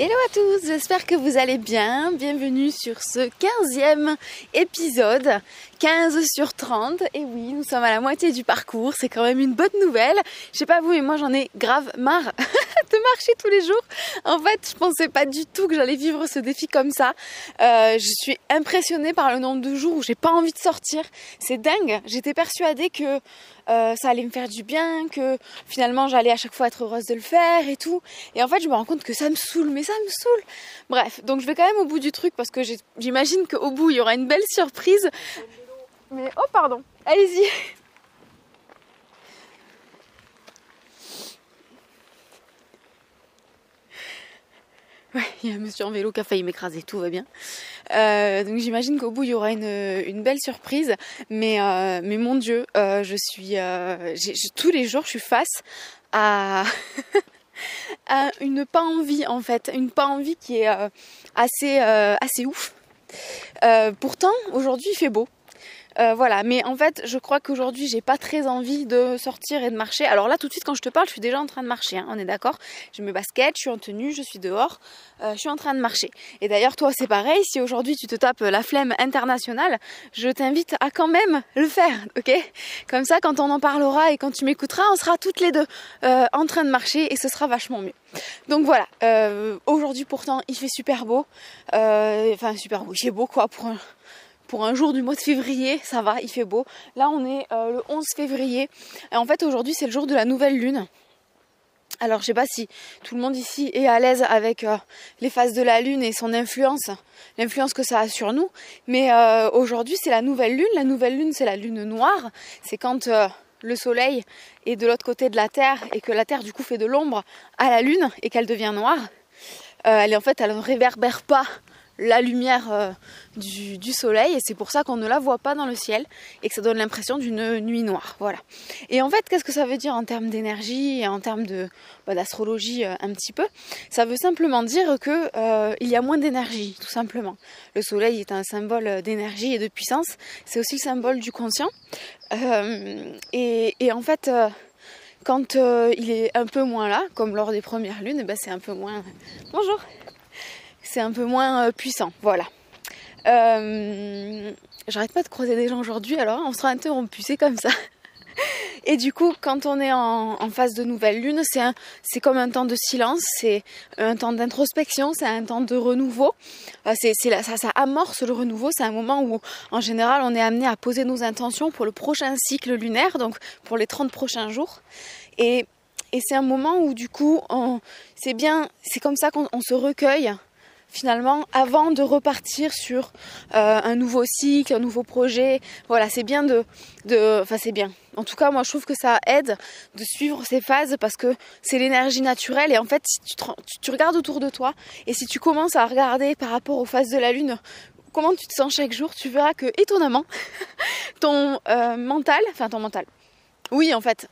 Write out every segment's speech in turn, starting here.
Hello à tous, j'espère que vous allez bien. Bienvenue sur ce 15e épisode, 15 sur 30. Et oui, nous sommes à la moitié du parcours, c'est quand même une bonne nouvelle. Je sais pas vous, mais moi j'en ai grave marre de marcher tous les jours. En fait, je pensais pas du tout que j'allais vivre ce défi comme ça. Euh, je suis impressionnée par le nombre de jours où j'ai pas envie de sortir. C'est dingue. J'étais persuadée que euh, ça allait me faire du bien, que finalement j'allais à chaque fois être heureuse de le faire et tout. Et en fait, je me rends compte que ça me saoule, mais ça me saoule. Bref, donc je vais quand même au bout du truc parce que j'imagine qu'au bout il y aura une belle surprise. Mais oh pardon, allez-y. Il y a un monsieur en vélo qui a failli m'écraser, tout va bien. Euh, donc j'imagine qu'au bout il y aura une, belle surprise, mais euh, mon Dieu, euh, je suis tous les jours je suis face à à une pas envie en fait, une pas envie qui est assez assez ouf. pourtant aujourd'hui il fait beau. Euh, voilà, mais en fait, je crois qu'aujourd'hui, j'ai pas très envie de sortir et de marcher. Alors là, tout de suite, quand je te parle, je suis déjà en train de marcher. Hein, on est d'accord? J'ai mes baskets, je suis en tenue, je suis dehors, euh, je suis en train de marcher. Et d'ailleurs, toi, c'est pareil. Si aujourd'hui tu te tapes la flemme internationale, je t'invite à quand même le faire, ok? Comme ça, quand on en parlera et quand tu m'écouteras, on sera toutes les deux euh, en train de marcher et ce sera vachement mieux. Donc voilà, aujourd'hui pourtant il fait super beau, enfin super beau, il fait beau quoi pour un, pour un jour du mois de février, ça va, il fait beau. Là, on est euh, le 11 février. Et en fait, aujourd'hui, c'est le jour de la nouvelle lune. Alors, je sais pas si tout le monde ici est à l'aise avec euh, les phases de la lune et son influence, l'influence que ça a sur nous. Mais euh, aujourd'hui, c'est la nouvelle lune. La nouvelle lune, c'est la lune noire. C'est quand le soleil est de l'autre côté de la Terre et que la Terre, du coup, fait de l'ombre à la lune et qu'elle devient noire. elle est en fait, elle ne réverbère pas la lumière euh, du, soleil et c'est pour ça qu'on ne la voit pas dans le ciel et que ça donne l'impression d'une nuit noire. Voilà. Et en fait, qu'est-ce que ça veut dire en termes d'énergie et en termes bah, d'astrologie euh, un petit peu? Ça veut simplement dire que euh, il y a moins d'énergie, tout simplement. Le soleil est un symbole d'énergie et de puissance. C'est aussi le symbole du conscient. Et, en fait quand il est un peu moins là, comme lors des premières lunes, ben c'est un peu moins. Bonjour c'est un peu moins euh, puissant. Voilà. Euh, j'arrête pas de croiser des gens aujourd'hui, alors on sera interrompu, c'est comme ça. Et du coup, quand on est en, phase de nouvelle lune, c'est comme un temps de silence, c'est un temps d'introspection, c'est un temps de renouveau. Euh, c'est, ça, ça amorce le renouveau. C'est un moment où, en général, on est amené à poser nos intentions pour le prochain cycle lunaire, donc pour les 30 prochains jours. Et, et c'est un moment où, du coup, c'est bien, c'est comme ça qu'on se recueille finalement avant de repartir sur euh, un nouveau cycle, un nouveau projet. Voilà, c'est bien de, de, enfin c'est bien. En tout cas, moi je trouve que ça aide de suivre ces phases parce que c'est l'énergie naturelle et en fait si tu, regardes autour de toi et si tu commences à regarder par rapport aux phases de la lune comment tu te sens chaque jour, tu verras que étonnamment ton euh, mental, enfin ton mental, oui en fait,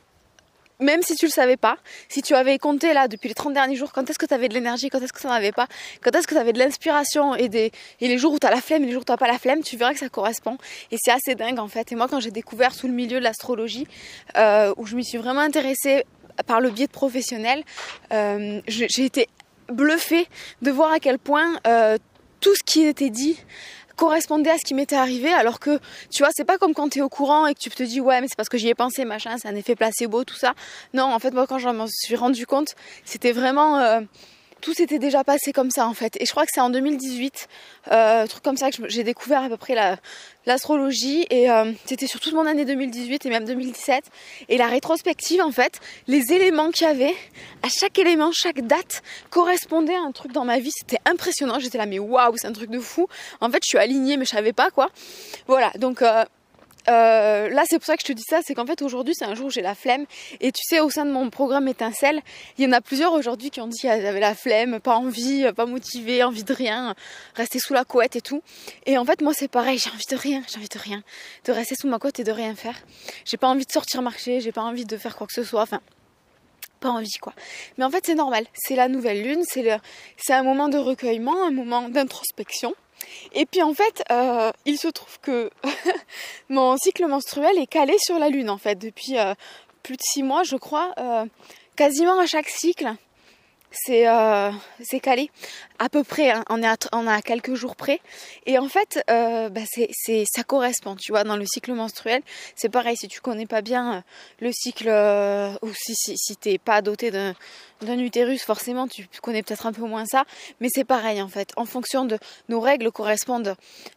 même si tu le savais pas, si tu avais compté là depuis les 30 derniers jours, quand est-ce que tu avais de l'énergie, quand est-ce que tu n'en avais pas, quand est-ce que tu avais de l'inspiration et, des, et les jours où tu as la flemme et les jours où tu n'as pas la flemme, tu verras que ça correspond. Et c'est assez dingue en fait. Et moi quand j'ai découvert tout le milieu de l'astrologie, euh, où je m'y suis vraiment intéressée par le biais de professionnels, euh, j'ai été bluffée de voir à quel point euh, tout ce qui était dit correspondait à ce qui m'était arrivé alors que tu vois c'est pas comme quand tu es au courant et que tu te dis ouais mais c'est parce que j'y ai pensé machin c'est un effet placebo tout ça. Non en fait moi quand je m'en suis rendu compte c'était vraiment euh, tout s'était déjà passé comme ça en fait. Et je crois que c'est en 2018, euh, truc comme ça que j'ai découvert à peu près l'astrologie. et euh, c'était sur toute mon année 2018 et même 2017. Et la rétrospective en fait, les éléments qu'il y avait, à chaque élément, chaque date correspondait à un truc dans ma vie. C'était impressionnant. J'étais là mais waouh, c'est un truc de fou. En fait, je suis alignée mais je savais pas quoi. Voilà, donc euh, euh, là, c'est pour ça que je te dis ça, c'est qu'en fait aujourd'hui c'est un jour où j'ai la flemme. Et tu sais, au sein de mon programme étincelle, il y en a plusieurs aujourd'hui qui ont dit qu'ils avaient la flemme, pas envie, pas motivé, envie de rien, rester sous la couette et tout. Et en fait, moi c'est pareil, j'ai envie de rien, j'ai envie de rien, de rester sous ma couette et de rien faire. J'ai pas envie de sortir marcher, j'ai pas envie de faire quoi que ce soit. Enfin, pas envie quoi. Mais en fait c'est normal, c'est la nouvelle lune, c'est le, un moment de recueillement, un moment d'introspection. Et puis en fait, euh, il se trouve que mon cycle menstruel est calé sur la lune en fait depuis euh, plus de six mois, je crois. Euh, quasiment à chaque cycle, c'est c'est calé à peu près hein. on est à, quelques jours près et en fait euh, bah ça correspond tu vois dans le cycle menstruel c'est pareil si tu connais pas bien euh, le cycle euh, ou si si, si pas doté d'un utérus forcément tu connais peut-être un peu moins ça mais c'est pareil en fait en fonction de nos règles correspondent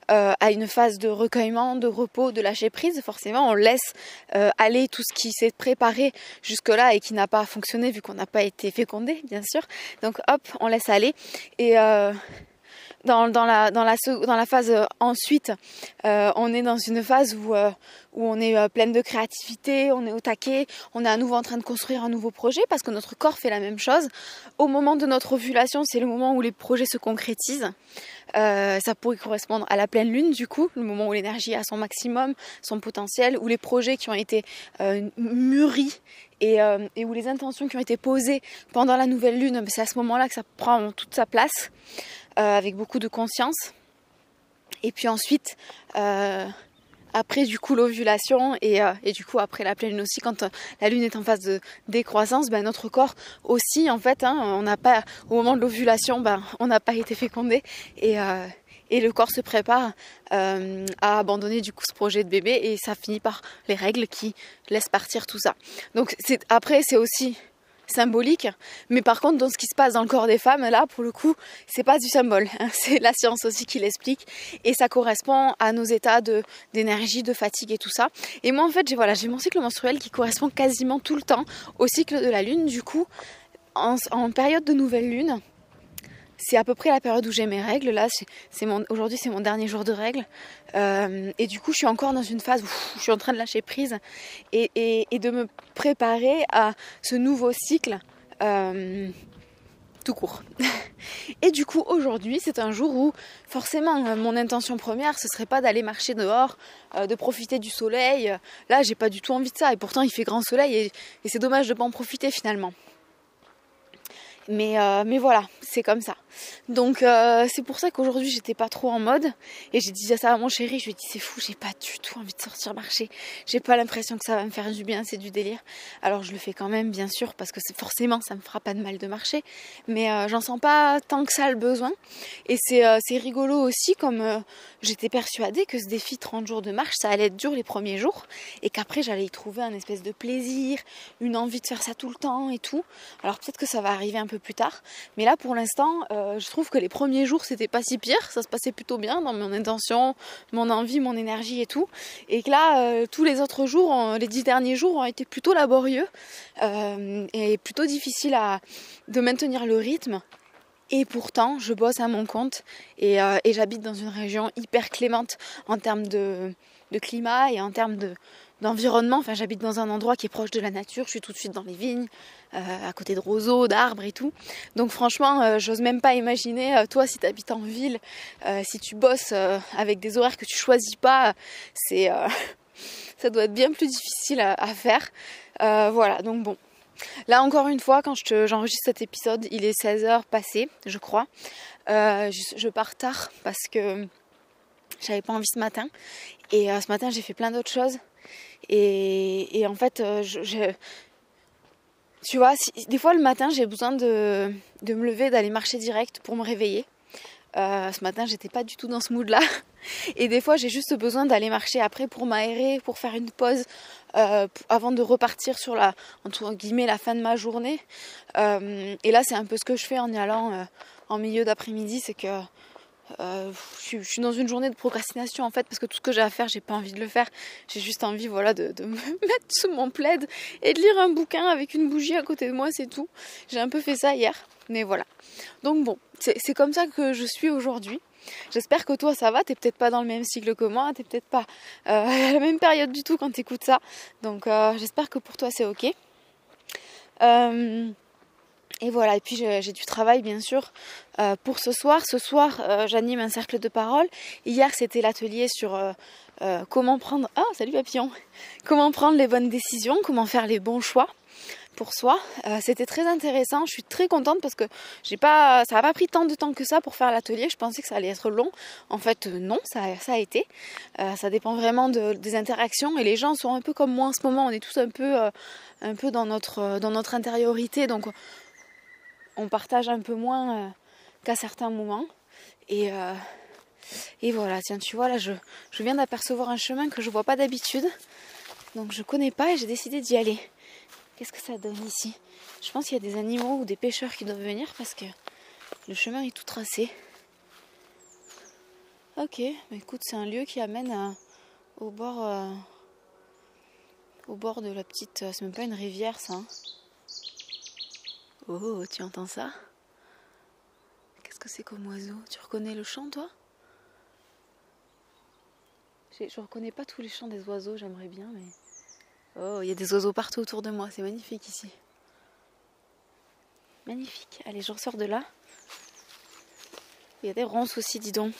à une phase de recueillement de repos de lâcher prise forcément on laisse aller tout ce qui s'est préparé jusque là et qui n'a pas fonctionné vu qu'on n'a pas été fécondé bien sûr donc hop, on laisse aller. Et euh, dans, la, phase euh, ensuite, euh, on est dans une phase où, euh, où on est euh, pleine de créativité, on est au taquet, on est à nouveau en train de construire un nouveau projet parce que notre corps fait la même chose. Au moment de notre ovulation, c'est le moment où les projets se concrétisent. Ça pourrait correspondre à la pleine lune du coup, le moment où l'énergie a son maximum, son potentiel, où les projets qui ont été mûris et, où les intentions qui ont été posées pendant la nouvelle lune, c'est à ce moment-là que ça prend toute sa place, avec beaucoup de conscience. Et puis ensuite, euh, après du coup l'ovulation et, euh, et, du coup après la pleine lune aussi quand euh, la lune est en phase de décroissance ben, notre corps aussi en fait hein, on n'a pas au moment de l'ovulation ben, on n'a pas été fécondé et, euh, et le corps se prépare euh, à abandonner du coup ce projet de bébé et ça finit par les règles qui laissent partir tout ça donc c'est après c'est aussi symbolique. Mais par contre, dans ce qui se passe dans le corps des femmes, là, pour le coup, c'est pas du symbole. C'est la science aussi qui l'explique. Et ça correspond à nos états d'énergie, de fatigue et tout ça. Et moi, en fait, j'ai, voilà, mon cycle menstruel qui correspond quasiment tout le temps au cycle de la lune. Du coup, en période de nouvelle lune, c'est à peu près la période où j'ai mes règles. Là, aujourd'hui, c'est mon dernier jour de règles. Euh, et du coup, je suis encore dans une phase où je suis en train de lâcher prise et, de me préparer à ce nouveau cycle euh, tout court. et du coup, aujourd'hui, c'est un jour où, forcément, euh, mon intention première, ce serait pas d'aller marcher dehors, de profiter du soleil. Là, j'ai pas du tout envie de ça. Et pourtant, il fait grand soleil et, et c'est dommage de pas en profiter finalement. Mais, euh, mais voilà, c'est comme ça. Donc euh, c'est pour ça qu'aujourd'hui j'étais pas trop en mode. Et j'ai dit ça à mon chéri, je lui ai dit c'est fou, j'ai pas du tout envie de sortir marcher. J'ai pas l'impression que ça va me faire du bien, c'est du délire. Alors je le fais quand même bien sûr parce que forcément ça me fera pas de mal de marcher. Mais euh, j'en sens pas tant que ça le besoin. Et c'est rigolo aussi comme j'étais persuadée que ce défi 30 jours de marche ça allait être dur les premiers jours. Et qu'après j'allais y trouver un espèce de plaisir, une envie de faire ça tout le temps et tout. Alors peut-être que ça va arriver un peu plus tard. Mais là pour l'instant euh, je trouve que les premiers jours c'était pas si pire, ça se passait plutôt bien dans mon intention, mon envie, mon énergie et tout. Et que là, euh, tous les autres jours, les dix derniers jours ont été plutôt laborieux euh, et plutôt difficiles à, de maintenir le rythme. Et pourtant, je bosse à mon compte et, j'habite dans une région hyper clémente en termes de climat et en termes de, d'environnement. Enfin, j'habite dans un endroit qui est proche de la nature. Je suis tout de suite dans les vignes, euh, à côté de roseaux, d'arbres et tout. Donc, franchement, euh, j'ose même pas imaginer, euh, toi, si tu habites en ville, si tu bosses avec des horaires que tu choisis pas, c'est, ça doit être bien plus difficile à, à faire. voilà, donc bon. Là, encore une fois, quand j'enregistre cet épisode, il est 16h passé, je crois. je, je pars tard parce que j'avais pas envie ce matin. Et ce matin, j'ai fait plein d'autres choses. Et, en fait, euh, tu vois, des fois le matin, j'ai besoin de, me lever, d'aller marcher direct pour me réveiller. Euh, ce matin, j'étais pas du tout dans ce mood-là. Et des fois, j'ai juste besoin d'aller marcher après pour m'aérer, pour faire une pause, euh, avant de repartir sur la, entre guillemets, la fin de ma journée. Et là, c'est un peu ce que je fais en y allant en milieu d'après-midi, c'est que euh, je, suis, dans une journée de procrastination en fait parce que tout ce que j'ai à faire j'ai pas envie de le faire. J'ai juste envie voilà de, de, me mettre sous mon plaid et de lire un bouquin avec une bougie à côté de moi c'est tout. J'ai un peu fait ça hier mais voilà. Donc bon c'est comme ça que je suis aujourd'hui. J'espère que toi ça va, t'es peut-être pas dans le même cycle que moi, t'es peut-être pas euh, à la même période du tout quand t'écoutes ça. Donc euh, j'espère que pour toi c'est ok. Et voilà, et puis j'ai du travail bien sûr euh, pour ce soir. Ce soir, euh, j'anime un cercle de parole. Hier, c'était l'atelier sur euh, comment prendre... Ah, salut papillon Comment prendre les bonnes décisions, comment faire les bons choix pour soi. c'était très intéressant. Je suis très contente parce que j'ai pas, ça n'a pas pris tant de temps que ça pour faire l'atelier. Je pensais que ça allait être long. En fait, non, ça, a été. ça dépend vraiment de, des interactions et les gens sont un peu comme moi en ce moment. On est tous un peu, un peu dans notre, dans notre intériorité. Donc on partage un peu moins qu'à certains moments. Et, et voilà, tiens, tu vois, là, je, viens d'apercevoir un chemin que je vois pas d'habitude. Donc je connais pas et j'ai décidé d'y aller. Qu'est-ce que ça donne ici? Je pense qu'il y a des animaux ou des pêcheurs qui doivent venir parce que le chemin est tout tracé. Ok, bah écoute, c'est un lieu qui amène euh, au bord euh, au bord de la petite. Euh, c'est même pas une rivière ça. Hein. Oh, tu entends ça? Qu'est-ce que c'est comme oiseau? Tu reconnais le chant toi? Je reconnais pas tous les chants des oiseaux, j'aimerais bien, mais. Oh, il y a des oiseaux partout autour de moi, c'est magnifique ici. Magnifique. Allez, je ressors de là. Il y a des ronces aussi, dis donc.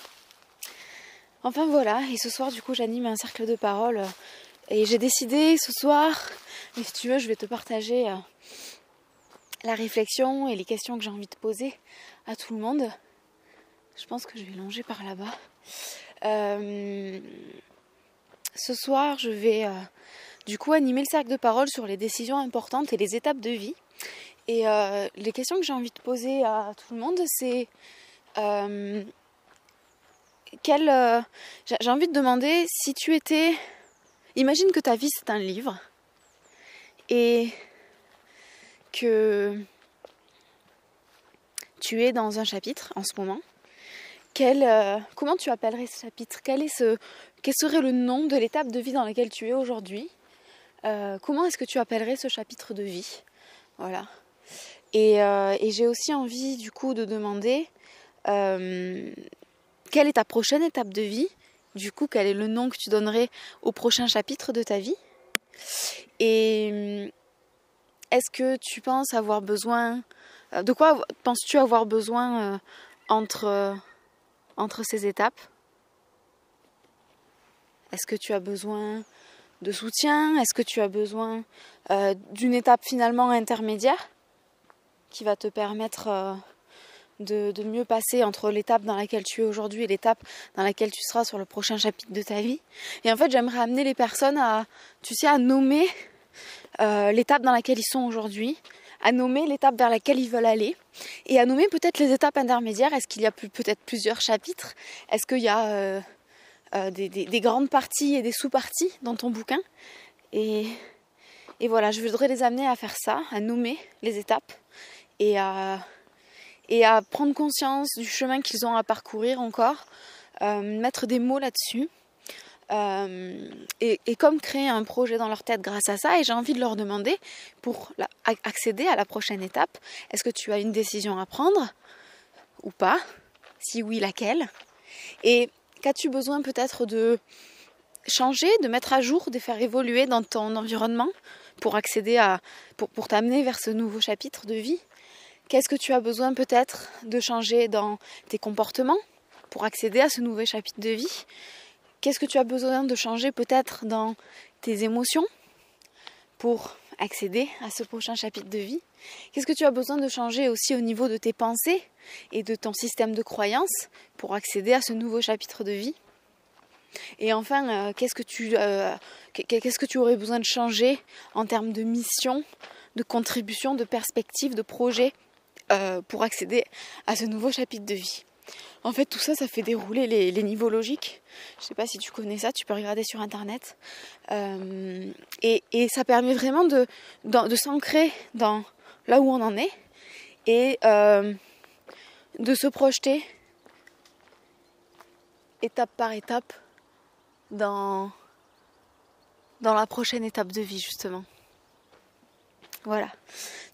Enfin voilà, et ce soir du coup j'anime un cercle de parole. Et j'ai décidé ce soir, et si tu veux, je vais te partager euh, la réflexion et les questions que j'ai envie de poser à tout le monde. Je pense que je vais longer par là-bas. Euh, ce soir, je vais euh, du coup animer le cercle de parole sur les décisions importantes et les étapes de vie. Et euh, les questions que j'ai envie de poser à tout le monde, c'est euh, j'ai envie de demander si tu étais. Imagine que ta vie c'est un livre et que tu es dans un chapitre en ce moment. Quel, comment tu appellerais ce chapitre? Quel est ce, quel serait le nom de l'étape de vie dans laquelle tu es aujourd'hui? Euh, Comment est-ce que tu appellerais ce chapitre de vie? Voilà. Euh, et, j'ai aussi envie du coup de demander euh, quelle est ta prochaine étape de vie? Du coup, quel est le nom que tu donnerais au prochain chapitre de ta vie? Et est-ce que tu penses avoir besoin De quoi penses-tu avoir besoin entre, entre ces étapes? Est-ce que tu as besoin de soutien? Est-ce que tu as besoin euh, d'une étape finalement intermédiaire qui va te permettre euh, de, mieux passer entre l'étape dans laquelle tu es aujourd'hui et l'étape dans laquelle tu seras sur le prochain chapitre de ta vie? Et en fait, j'aimerais amener les personnes à, tu sais, à nommer euh, l'étape dans laquelle ils sont aujourd'hui, à nommer l'étape vers laquelle ils veulent aller et à nommer peut-être les étapes intermédiaires. Est-ce qu'il y a peut-être plusieurs chapitres? Est-ce qu'il y a euh, des, grandes parties et des sous-parties dans ton bouquin? Et, voilà, je voudrais les amener à faire ça, à nommer les étapes et à, prendre conscience du chemin qu'ils ont à parcourir encore, euh, mettre des mots là-dessus. Euh, et, comme créer un projet dans leur tête grâce à ça, et j'ai envie de leur demander, pour accéder à la prochaine étape, est-ce que tu as une décision à prendre ou pas? Si oui, laquelle? Et Qu'as-tu besoin peut-être de changer, de mettre à jour, de faire évoluer dans ton environnement pour accéder à, pour, t'amener vers ce nouveau chapitre de vie? Qu'est-ce que tu as besoin peut-être de changer dans tes comportements pour accéder à ce nouveau chapitre de vie? Qu'est-ce que tu as besoin de changer peut-être dans tes émotions pour accéder à ce prochain chapitre de vie? Qu'est-ce que tu as besoin de changer aussi au niveau de tes pensées et de ton système de croyances pour accéder à ce nouveau chapitre de vie? Et enfin, euh, qu'est-ce que tu euh, qu'est-ce que tu aurais besoin de changer en termes de mission, de contribution, de perspective, de projet euh, pour accéder à ce nouveau chapitre de vie? En fait, tout ça, ça fait dérouler les, niveaux logiques. Je ne sais pas si tu connais ça, tu peux regarder sur internet. Euh, et, ça permet vraiment de, s'ancrer dans là où on en est et euh, de se projeter étape par étape dans la prochaine étape de vie, justement. Voilà.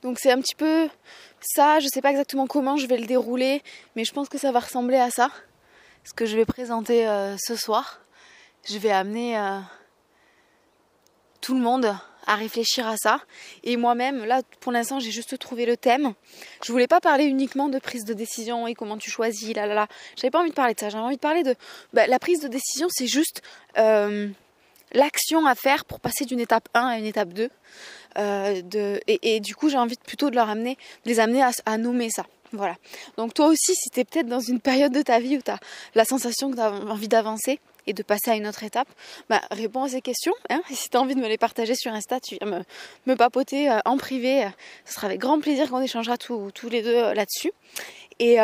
Donc c'est un petit peu ça, je sais pas exactement comment je vais le dérouler, mais je pense que ça va ressembler à ça. Ce que je vais présenter euh, ce soir. Je vais amener euh, tout le monde à réfléchir à ça. Et moi-même, là, pour l'instant, j'ai juste trouvé le thème. Je voulais pas parler uniquement de prise de décision et comment tu choisis, là, là, là. J'avais pas envie de parler de ça. J'avais envie de parler de bah, la prise de décision, c'est juste euh, l'action à faire pour passer d'une étape 1 à une étape 2. Euh, et, du coup, j'ai envie plutôt de leur amener, de les amener à, nommer ça. Voilà. Donc toi aussi, si tu es peut-être dans une période de ta vie où tu as la sensation que tu as envie d'avancer, et de passer à une autre étape, bah, réponds à ces questions. Hein. et si tu as envie de me les partager sur Insta, tu viens me, me papoter euh, en privé. ce sera avec grand plaisir qu'on échangera tous les deux euh, là-dessus. Et,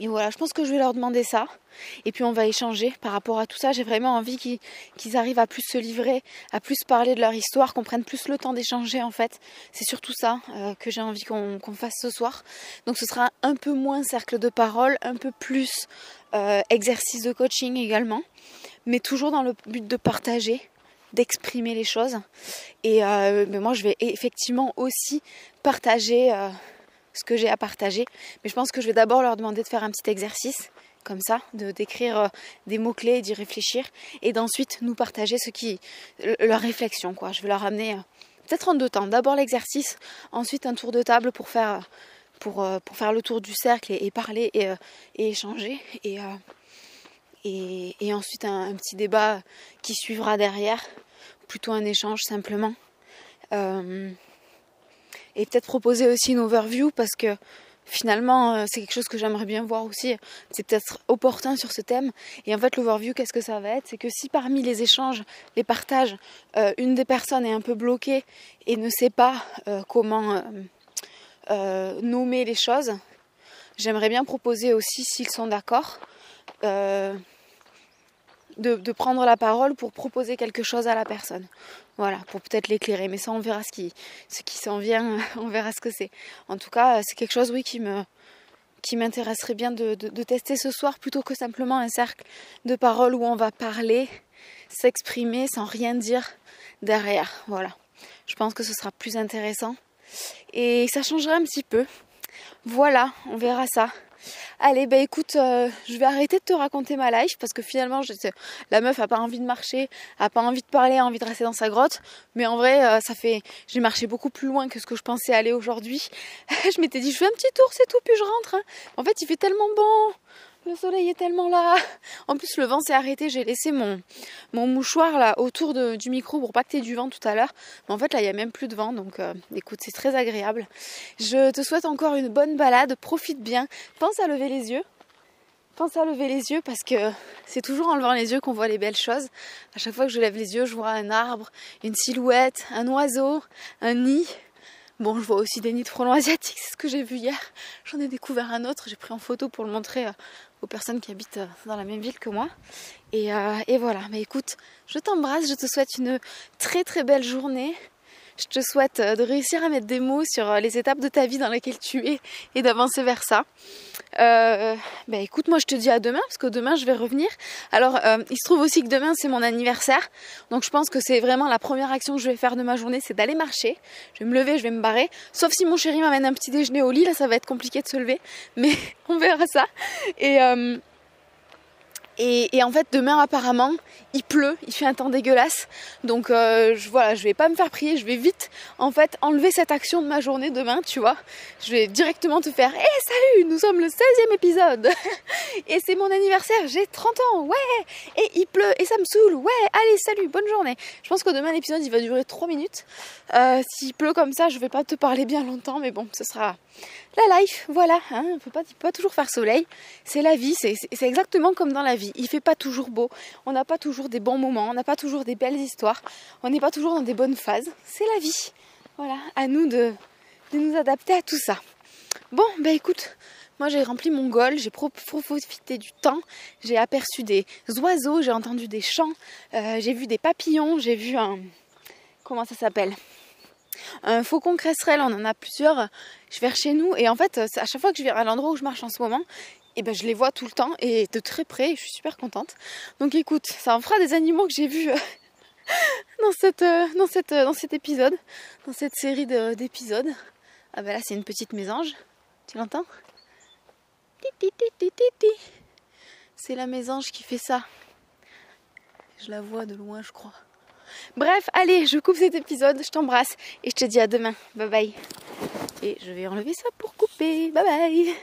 et voilà, je pense que je vais leur demander ça. Et puis on va échanger par rapport à tout ça. J'ai vraiment envie qu'ils arrivent à plus se livrer, à plus parler de leur histoire, qu'on prenne plus le temps d'échanger en fait. C'est surtout ça euh, que j'ai envie qu'on fasse ce soir. Donc ce sera un peu moins cercle de parole, un peu plus euh, exercice de coaching également. Mais toujours dans le but de partager, d'exprimer les choses. Et euh, mais moi je vais effectivement aussi partager ce que j'ai à partager. Mais je pense que je vais d'abord leur demander de faire un petit exercice comme ça, de d'écrire euh, des mots clés, d'y réfléchir, et d'ensuite nous partager ce qui leur réflexion quoi. Je vais leur amener euh, peut-être en deux temps. D'abord l'exercice, ensuite un tour de table pour faire pour, euh, pour faire le tour du cercle et, parler et, échanger et, et, ensuite un, petit débat qui suivra derrière, plutôt un échange simplement. Et peut-être proposer aussi une overview parce que finalement, euh, c'est quelque chose que j'aimerais bien voir aussi. C'est peut-être opportun sur ce thème. Et en fait, l'overview, qu'est-ce que ça va être? C'est que si parmi les échanges, les partages, euh, une des personnes est un peu bloquée et ne sait pas euh, comment nommer les choses, j'aimerais bien proposer aussi, s'ils sont d'accord, de, prendre la parole pour proposer quelque chose à la personne. Voilà, pour peut-être l'éclairer. Mais ça, on verra ce qui, s'en vient, on verra ce que c'est. En tout cas, c'est quelque chose, oui, qui me qui m'intéresserait bien de, tester ce soir plutôt que simplement un cercle de parole où on va parler, s'exprimer sans rien dire derrière. Voilà. Je pense que ce sera plus intéressant. Et ça changerait un petit peu. Voilà, on verra ça. Allez, bah écoute, euh, je vais arrêter de te raconter ma life parce que finalement, la meuf a pas envie de marcher, a pas envie de parler, a envie de rester dans sa grotte. Mais en vrai, euh, ça fait, j'ai marché beaucoup plus loin que ce que je pensais aller aujourd'hui. je m'étais dit, je fais un petit tour, c'est tout, puis je rentre. Hein. En fait, il fait tellement bon. Le soleil est tellement là. En plus, le vent s'est arrêté. J'ai laissé mon, mouchoir là autour du micro pour pas que tu du vent tout à l'heure. Mais en fait, là, il n'y a même plus de vent. Donc, euh, écoute, c'est très agréable. Je te souhaite encore une bonne balade. Profite bien. Pense à lever les yeux. Pense à lever les yeux parce que c'est toujours en levant les yeux qu'on voit les belles choses. À chaque fois que je lève les yeux, je vois un arbre, une silhouette, un oiseau, un nid. Bon, je vois aussi des nids de frelons asiatiques, c'est ce que j'ai vu hier. J'en ai découvert un autre, j'ai pris en photo pour le montrer euh, aux personnes qui habitent euh, dans la même ville que moi. Et, euh, et voilà, mais écoute, je t'embrasse, je te souhaite une très très belle journée. Je te souhaite euh, de réussir à mettre des mots sur euh, les étapes de ta vie dans lesquelles tu es et d'avancer vers ça. Euh, ben écoute, moi je te dis à demain parce que demain je vais revenir. Alors euh, il se trouve aussi que demain c'est mon anniversaire, donc je pense que c'est vraiment la première action que je vais faire de ma journée, c'est d'aller marcher. Je vais me lever, je vais me barrer. Sauf si mon chéri m'amène un petit déjeuner au lit, là ça va être compliqué de se lever, mais on verra ça. Et et, en fait, demain, apparemment, il pleut, il fait un temps dégueulasse. Donc, euh, je, voilà, je vais pas me faire prier, je vais vite, en fait, enlever cette action de ma journée demain, tu vois. Je vais directement te faire, hé, salut, nous sommes le 16e épisode. et c'est mon anniversaire, j'ai 30 ans, ouais. Et il pleut, et ça me saoule, ouais. Allez, salut, bonne journée. Je pense que demain, l'épisode, il va durer 3 minutes. Euh, s'il pleut comme ça, je vais pas te parler bien longtemps, mais bon, ce sera la life, voilà. Hein, on pas, peut pas toujours faire soleil. C'est la vie, c'est exactement comme dans la vie. Il fait pas toujours beau, on n'a pas toujours des bons moments, on n'a pas toujours des belles histoires, on n'est pas toujours dans des bonnes phases. C'est la vie. Voilà, à nous de, nous adapter à tout ça. Bon, bah écoute, moi j'ai rempli mon goal, j'ai profité du temps, j'ai aperçu des oiseaux, j'ai entendu des chants, euh, j'ai vu des papillons, j'ai vu un... Comment ça s'appelle? Un faucon cresserelle, on en a plusieurs. Je vais chez nous et en fait, à chaque fois que je vais à l'endroit où je marche en ce moment, et eh ben je les vois tout le temps et de très près. je suis super contente. Donc écoute, ça en fera des animaux que j'ai vus euh, dans cette, euh, euh, dans cet épisode, dans cette série d'épisodes. Ah ben là, c'est une petite mésange. Tu l'entends? C'est la mésange qui fait ça. Je la vois de loin, je crois. Bref, allez, je coupe cet épisode, je t'embrasse et je te dis à demain. Bye bye. Et je vais enlever ça pour couper. Bye bye.